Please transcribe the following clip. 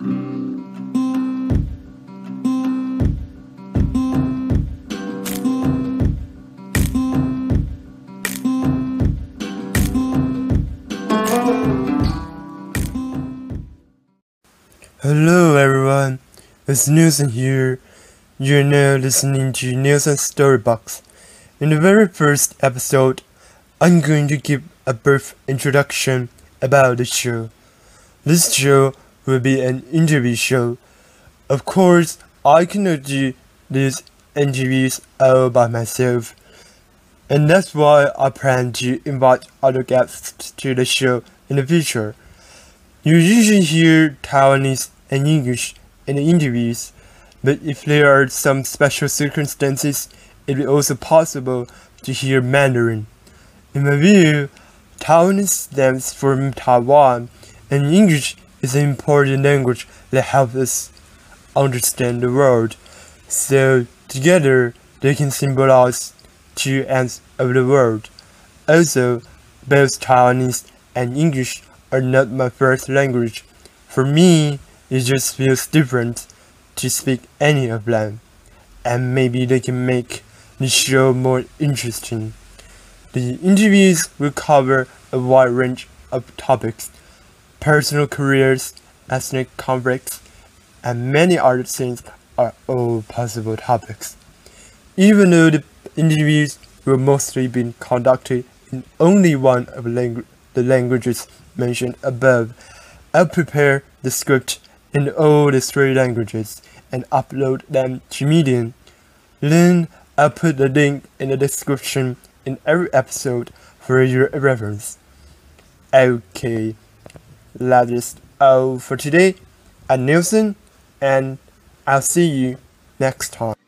Hello everyone, it's Nelson here. You're now listening to Nelson's Storybox. In the very first episode, I'm going to give a brief introduction about the show. This show will be an interview show. Of course, I cannot do these interviews all by myself. And that's why I plan to invite other guests to the show in the future. You usually hear Taiwanese and English in the interviews, but if there are some special circumstances, it is also possible to hear Mandarin. In my view, Taiwanese stems from Taiwan, and English is an important language that helps us understand the world. So together, they can symbolize two ends of the world. Also, both Taiwanese and English are not my first language. For me, it just feels different to speak any of them, and maybe they can make the show more interesting. The interviews will cover a wide range of topics personal careers, ethnic conflicts, and many other things are all possible topics. Even though the interviews will mostly be conducted in only one of langu- the languages mentioned above, I'll prepare the script in all the three languages and upload them to Medium. Then I'll put the link in the description in every episode for your reference. Okay, that is all for today. I'm Nelson, and I'll see you next time.